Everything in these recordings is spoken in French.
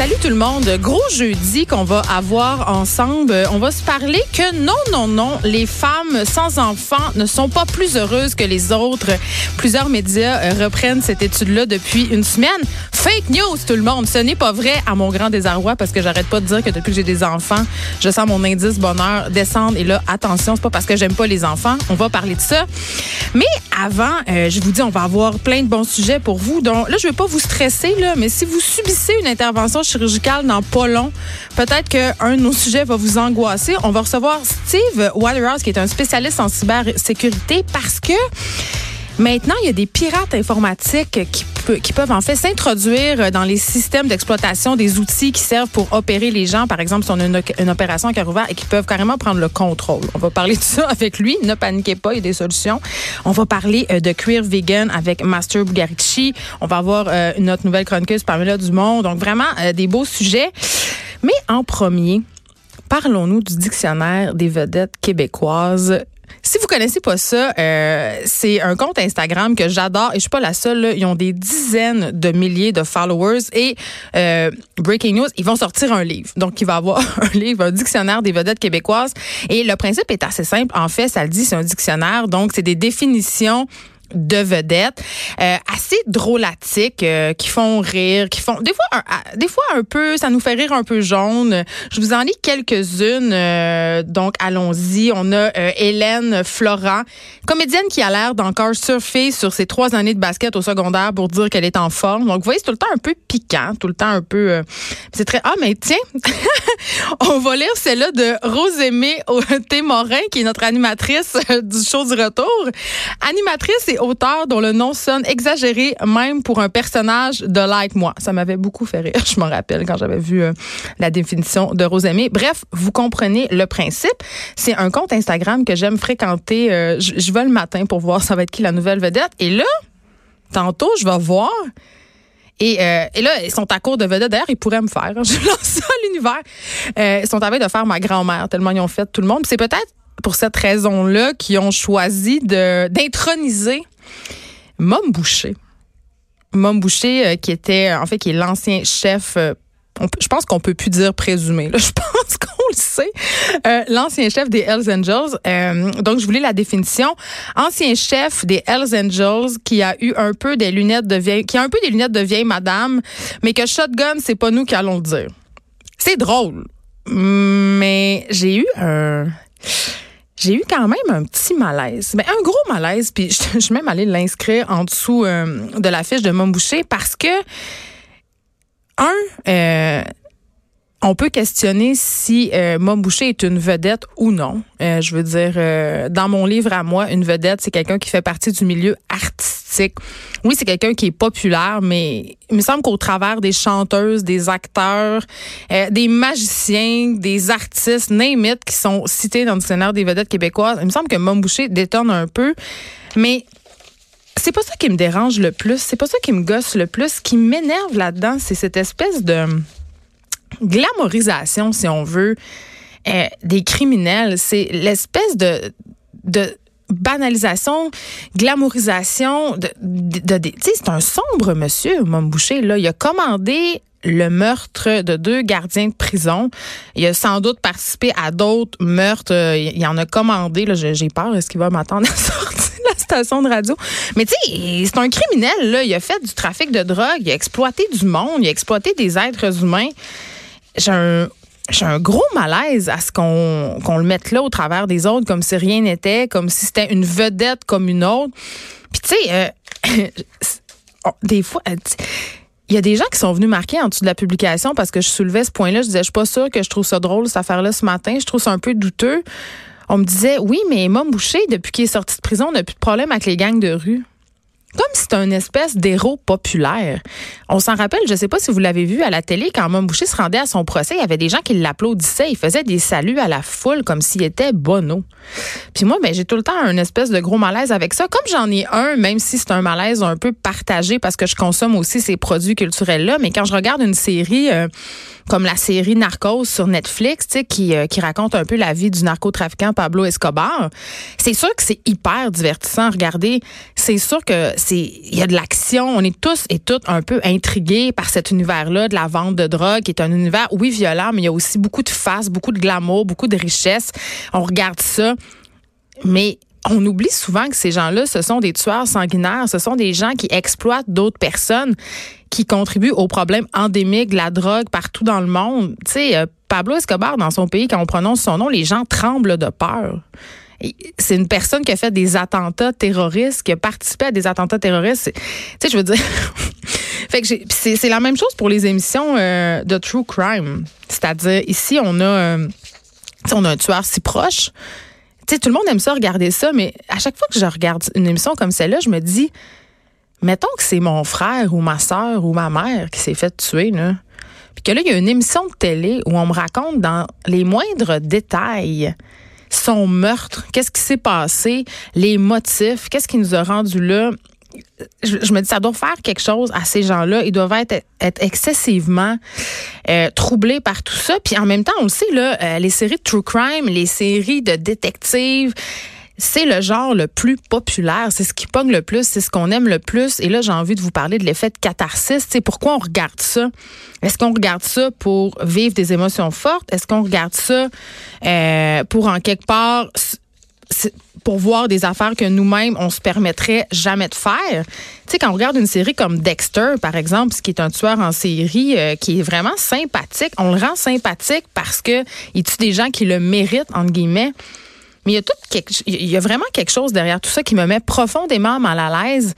Salut tout le monde. Gros jeudi qu'on va avoir ensemble. On va se parler que non, non, non, les femmes sans enfants ne sont pas plus heureuses que les autres. Plusieurs médias euh, reprennent cette étude-là depuis une semaine. Fake news, tout le monde. Ce n'est pas vrai à mon grand désarroi parce que j'arrête pas de dire que depuis que j'ai des enfants, je sens mon indice bonheur descendre. Et là, attention, c'est pas parce que j'aime pas les enfants. On va parler de ça. Mais avant, euh, je vous dis, on va avoir plein de bons sujets pour vous. Donc là, je vais pas vous stresser, là, mais si vous subissez une intervention chirurgicale dans pas long, peut-être qu'un de nos sujets va vous angoisser. On va recevoir Steve Waterhouse, qui est un spécialiste en cybersécurité, parce que Maintenant, il y a des pirates informatiques qui, qui peuvent en fait s'introduire dans les systèmes d'exploitation des outils qui servent pour opérer les gens, par exemple, si on a une, opération qui a ouvert et qui peuvent carrément prendre le contrôle. On va parler de ça avec lui. Ne paniquez pas, il y a des solutions. On va parler euh, de queer vegan avec Master Bugarici. On va avoir euh, notre nouvelle chroniqueuse Pamela Dumont. Donc vraiment euh, des beaux sujets. Mais en premier, parlons-nous du dictionnaire des vedettes québécoises si vous connaissez pas ça, euh, c'est un compte Instagram que j'adore et je suis pas la seule. Là. Ils ont des dizaines de milliers de followers et euh, breaking news, ils vont sortir un livre. Donc il va avoir un livre, un dictionnaire des vedettes québécoises et le principe est assez simple. En fait, ça le dit, c'est un dictionnaire. Donc c'est des définitions de vedettes euh, assez drôlatiques euh, qui font rire, qui font des fois un, des fois un peu ça nous fait rire un peu jaune. Je vous en lis quelques-unes euh, donc allons-y. On a Hélène Florent, comédienne qui a l'air d'encore surfer sur ses trois années de basket au secondaire pour dire qu'elle est en forme. Donc vous voyez c'est tout le temps un peu piquant, tout le temps un peu c'est très ah mais tiens, on va lire celle-là de Rosémée Témorin qui est notre animatrice du show du retour. Animatrice et auteur dont le nom sonne exagéré même pour un personnage de Like Moi. Ça m'avait beaucoup fait rire, je me rappelle, quand j'avais vu euh, la définition de Rosemée. Bref, vous comprenez le principe. C'est un compte Instagram que j'aime fréquenter. Euh, je vais le matin pour voir ça va être qui la nouvelle vedette. Et là, tantôt, je vais voir. Et, euh, et, là, ils sont à court de vedette. D'ailleurs, ils pourraient me faire. Je lance ça à l'univers. ils sont en train de faire ma grand-mère, tellement ils ont fait tout le monde. C'est peut-être pour cette raison-là qu'ils ont choisi d'introniser Mom Boucher. Mom Boucher, euh, qui était, en fait, qui est l'ancien chef. Euh, je pense qu'on peut plus dire présumé. Je pense qu'on le sait. Euh, l'ancien chef des Hells Angels. donc, je voulais la définition. Ancien chef des Hells Angels qui a eu un peu des lunettes de vieille, qui a un peu des lunettes de madame, mais que shotgun, c'est pas nous qui allons le dire. C'est drôle, mais j'ai eu un j'ai eu quand même un petit malaise, mais un gros malaise. Puis je, suis même allée l'inscrire en dessous euh, de la fiche de Montboucher parce que un, euh, on peut questionner si euh, Boucher est une vedette ou non. Euh, je veux dire, euh, dans mon livre à moi, une vedette, c'est quelqu'un qui fait partie du milieu artistique. Oui, c'est quelqu'un qui est populaire, mais il me semble qu'au travers des chanteuses, des acteurs, euh, des magiciens, des artistes, name it, qui sont cités dans le dictionnaire des vedettes québécoises, il me semble que Mom Boucher détonne un peu. Mais c'est pas ça qui me dérange le plus. C'est pas ça qui me gosse le plus. Ce qui m'énerve là-dedans, c'est cette espèce de glamorisation, si on veut, euh, des criminels. C'est l'espèce de, banalisation, glamourisation de, de, c'est un sombre monsieur, Mom Boucher là, il a commandé le meurtre de deux gardiens de prison. Il a sans doute participé à d'autres meurtres. Il en a commandé. J'ai peur. Est-ce qu'il va m'attendre à sortir de la station de radio? Mais tu sais, c'est un criminel. Là. Il a fait du trafic de drogue. Il a exploité du monde. Il a exploité des êtres humains j'ai un j'ai un gros malaise à ce qu'on le mette là au travers des autres comme si rien n'était, comme si c'était une vedette comme une autre. Puis tu sais, euh, des fois, euh, il y a des gens qui sont venus marquer en dessous de la publication parce que je soulevais ce point-là. Je disais, je suis pas sûre que je trouve ça drôle cette affaire-là ce matin. Je trouve ça un peu douteux. On me disait, oui, mais Mom Boucher, depuis qu'il est sorti de prison, n'a plus de problème avec les gangs de rue. Comme c'était une espèce d'héros populaire. On s'en rappelle, je ne sais pas si vous l'avez vu à la télé, quand Mme Boucher se rendait à son procès, il y avait des gens qui l'applaudissaient, ils faisaient des saluts à la foule comme s'il était Bono. Puis moi, ben, j'ai tout le temps un espèce de gros malaise avec ça. Comme j'en ai un, même si c'est un malaise un peu partagé parce que je consomme aussi ces produits culturels-là, mais quand je regarde une série... Euh, comme la série Narcos sur Netflix, qui, euh, qui raconte un peu la vie du narcotrafiquant Pablo Escobar. C'est sûr que c'est hyper divertissant à regarder. C'est sûr que il y a de l'action. On est tous et toutes un peu intrigués par cet univers-là de la vente de drogue, qui est un univers, oui, violent, mais il y a aussi beaucoup de face, beaucoup de glamour, beaucoup de richesse. On regarde ça. Mais on oublie souvent que ces gens-là, ce sont des tueurs sanguinaires, ce sont des gens qui exploitent d'autres personnes, qui contribuent au problème endémique de la drogue partout dans le monde. Tu sais, euh, Pablo Escobar, dans son pays, quand on prononce son nom, les gens tremblent de peur. C'est une personne qui a fait des attentats terroristes, qui a participé à des attentats terroristes. Tu sais, je veux dire. c'est la même chose pour les émissions euh, de true crime. C'est-à-dire, ici, on a, euh, on a un tueur si proche tout le monde aime ça, regarder ça, mais à chaque fois que je regarde une émission comme celle-là, je me dis, mettons que c'est mon frère ou ma soeur ou ma mère qui s'est fait tuer, là. Puis que là, il y a une émission de télé où on me raconte dans les moindres détails son meurtre, qu'est-ce qui s'est passé, les motifs, qu'est-ce qui nous a rendu là? Je, me dis, ça doit faire quelque chose à ces gens-là. Ils doivent être, être excessivement euh, troublés par tout ça. Puis en même temps, on le sait, là, euh, les séries de true crime, les séries de détectives, c'est le genre le plus populaire, c'est ce qui pogne le plus, c'est ce qu'on aime le plus. Et là, j'ai envie de vous parler de l'effet de catharsis. C'est pourquoi on regarde ça? Est-ce qu'on regarde ça pour vivre des émotions fortes? Est-ce qu'on regarde ça euh, pour en quelque part pour voir des affaires que nous-mêmes, on se permettrait jamais de faire? Tu sais, quand on regarde une série comme Dexter, par exemple, qui est un tueur en série euh, qui est vraiment sympathique, on le rend sympathique parce que il tue des gens qui le méritent, entre guillemets. Mais il y a tout il y a vraiment quelque chose derrière tout ça qui me met profondément mal à l'aise.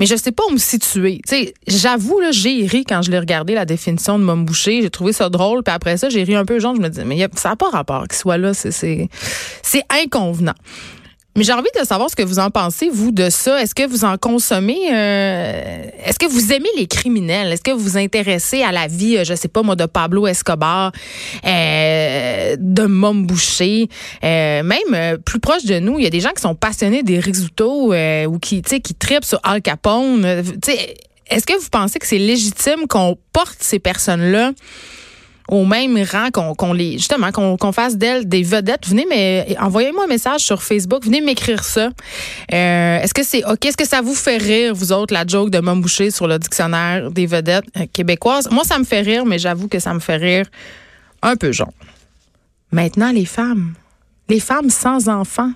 Mais je sais pas où me situer. Tu sais, j'avoue là, j'ai ri quand je l'ai regardé la définition de Mom Boucher. J'ai trouvé ça drôle. Puis après ça, j'ai ri un peu. Genre, je me dis, mais ça n'a pas rapport qu'il soit là. C'est c'est inconvenant. Mais j'ai envie de savoir ce que vous en pensez, vous, de ça. Est-ce que vous en consommez? Euh, est-ce que vous aimez les criminels? Est-ce que vous vous intéressez à la vie, euh, je sais pas moi, de Pablo Escobar, euh, de Mom Boucher? même plus proche de nous, il y a des gens qui sont passionnés des résultats ou qui, qui tripent sur Al Capone. Est-ce que vous pensez que c'est légitime qu'on porte ces personnes-là? Au même rang qu'on les justement qu'on fasse d'elles des vedettes. Venez mais envoyez-moi un message sur Facebook, venez m'écrire ça. Euh, est-ce que c'est OK, est-ce que ça vous fait rire vous autres la joke de Mom Boucher sur le dictionnaire des vedettes euh, québécoises? Moi ça me fait rire mais j'avoue que ça me fait rire un peu genre. Maintenant les femmes, les femmes sans enfants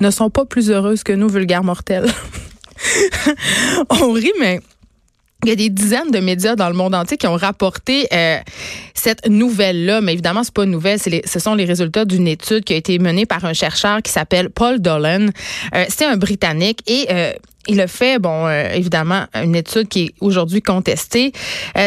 ne sont pas plus heureuses que nous vulgaires mortels. On rit mais il y a des dizaines de médias dans le monde entier qui ont rapporté euh, cette nouvelle-là, mais évidemment, c'est pas une nouvelle, ce sont les résultats d'une étude qui a été menée par un chercheur qui s'appelle Paul Dolan. Euh, c'est un Britannique et euh, il a fait, bon, évidemment, une étude qui est aujourd'hui contestée,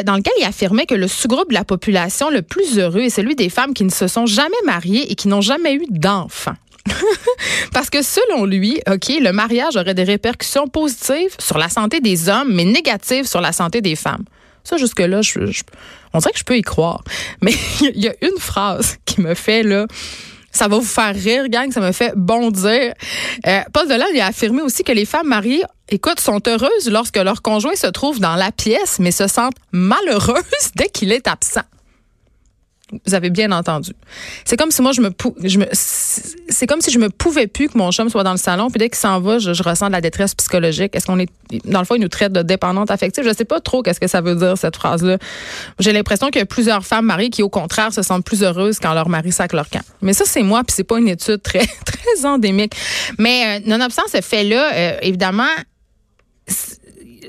dans laquelle il affirmait que le sous-groupe de la population le plus heureux est celui des femmes qui ne se sont jamais mariées et qui n'ont jamais eu d'enfants. Parce que selon lui, OK, le mariage aurait des répercussions positives sur la santé des hommes, mais négatives sur la santé des femmes. Ça, jusque-là, je, on dirait que je peux y croire. Mais il y a une phrase qui me fait, là, ça va vous faire rire, gang, ça me fait bondir. Euh, Paul Delan a affirmé aussi que les femmes mariées, écoute, sont heureuses lorsque leur conjoint se trouve dans la pièce, mais se sentent malheureuses dès qu'il est absent. Vous avez bien entendu. C'est comme si moi je me, je me c'est comme si je me pouvais plus que mon chum soit dans le salon puis dès qu'il s'en va, je, ressens de la détresse psychologique. Est-ce qu'on est dans le fond il nous traite de dépendante affective? Je sais pas trop qu'est-ce que ça veut dire cette phrase là. J'ai l'impression qu'il y a plusieurs femmes mariées qui au contraire se sentent plus heureuses quand leur mari sac leur camp. Mais ça c'est moi puis c'est pas une étude très très endémique. Mais euh, nonobstant ce fait là, euh, évidemment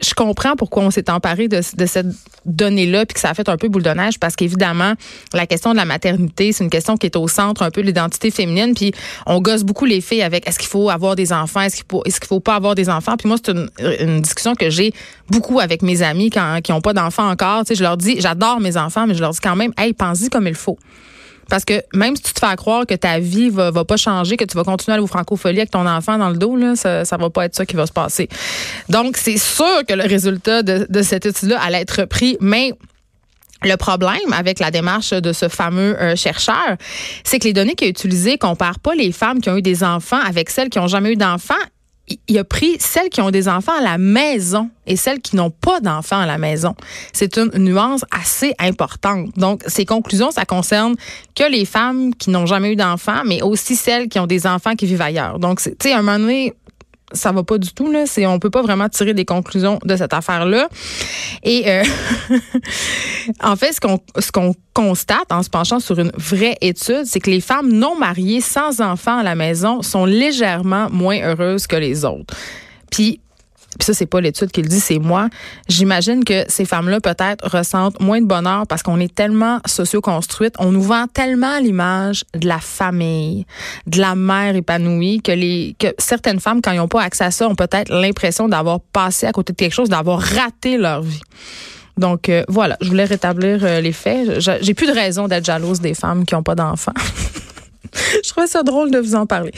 je comprends pourquoi on s'est emparé de, cette donnée-là puis que ça a fait un peu boule de neige parce qu'évidemment, la question de la maternité, c'est une question qui est au centre un peu de l'identité féminine puis on gosse beaucoup les filles avec est-ce qu'il faut avoir des enfants, est-ce qu'il faut, est-ce qu'il faut pas avoir des enfants? Puis moi c'est une, discussion que j'ai beaucoup avec mes amis quand, qui ont pas d'enfants encore, tu sais, je leur dis j'adore mes enfants mais je leur dis quand même hey, pense-y comme il faut. Parce que même si tu te fais croire que ta vie va, va pas changer, que tu vas continuer à aller au francophonie avec ton enfant dans le dos, ça, ça va pas être ça qui va se passer. Donc, c'est sûr que le résultat de, de cette étude-là allait être pris, mais le problème avec la démarche de ce fameux euh, chercheur, c'est que les données qu'il a utilisées comparent pas les femmes qui ont eu des enfants avec celles qui ont jamais eu d'enfants. Il a pris celles qui ont des enfants à la maison et celles qui n'ont pas d'enfants à la maison. C'est une nuance assez importante. Donc, ces conclusions, ça concerne que les femmes qui n'ont jamais eu d'enfants, mais aussi celles qui ont des enfants qui vivent ailleurs. Donc, tu sais, à un moment donné, ça va pas du tout là. C'est on peut pas vraiment tirer des conclusions de cette affaire là. Et euh, en fait, ce qu'on ce qu'on constate en se penchant sur une vraie étude, c'est que les femmes non mariées sans enfants à la maison sont légèrement moins heureuses que les autres. Puis puis ça, c'est pas l'étude qui le dit, c'est moi. J'imagine que ces femmes-là, peut-être, ressentent moins de bonheur parce qu'on est tellement socio-construites. On nous vend tellement l'image de la famille, de la mère épanouie, que les, que certaines femmes, quand ils n'ont pas accès à ça, ont peut-être l'impression d'avoir passé à côté de quelque chose, d'avoir raté leur vie. Donc euh, voilà, je voulais rétablir euh, les faits. J'ai plus de raison d'être jalouse des femmes qui n'ont pas d'enfants. je trouvais ça drôle de vous en parler.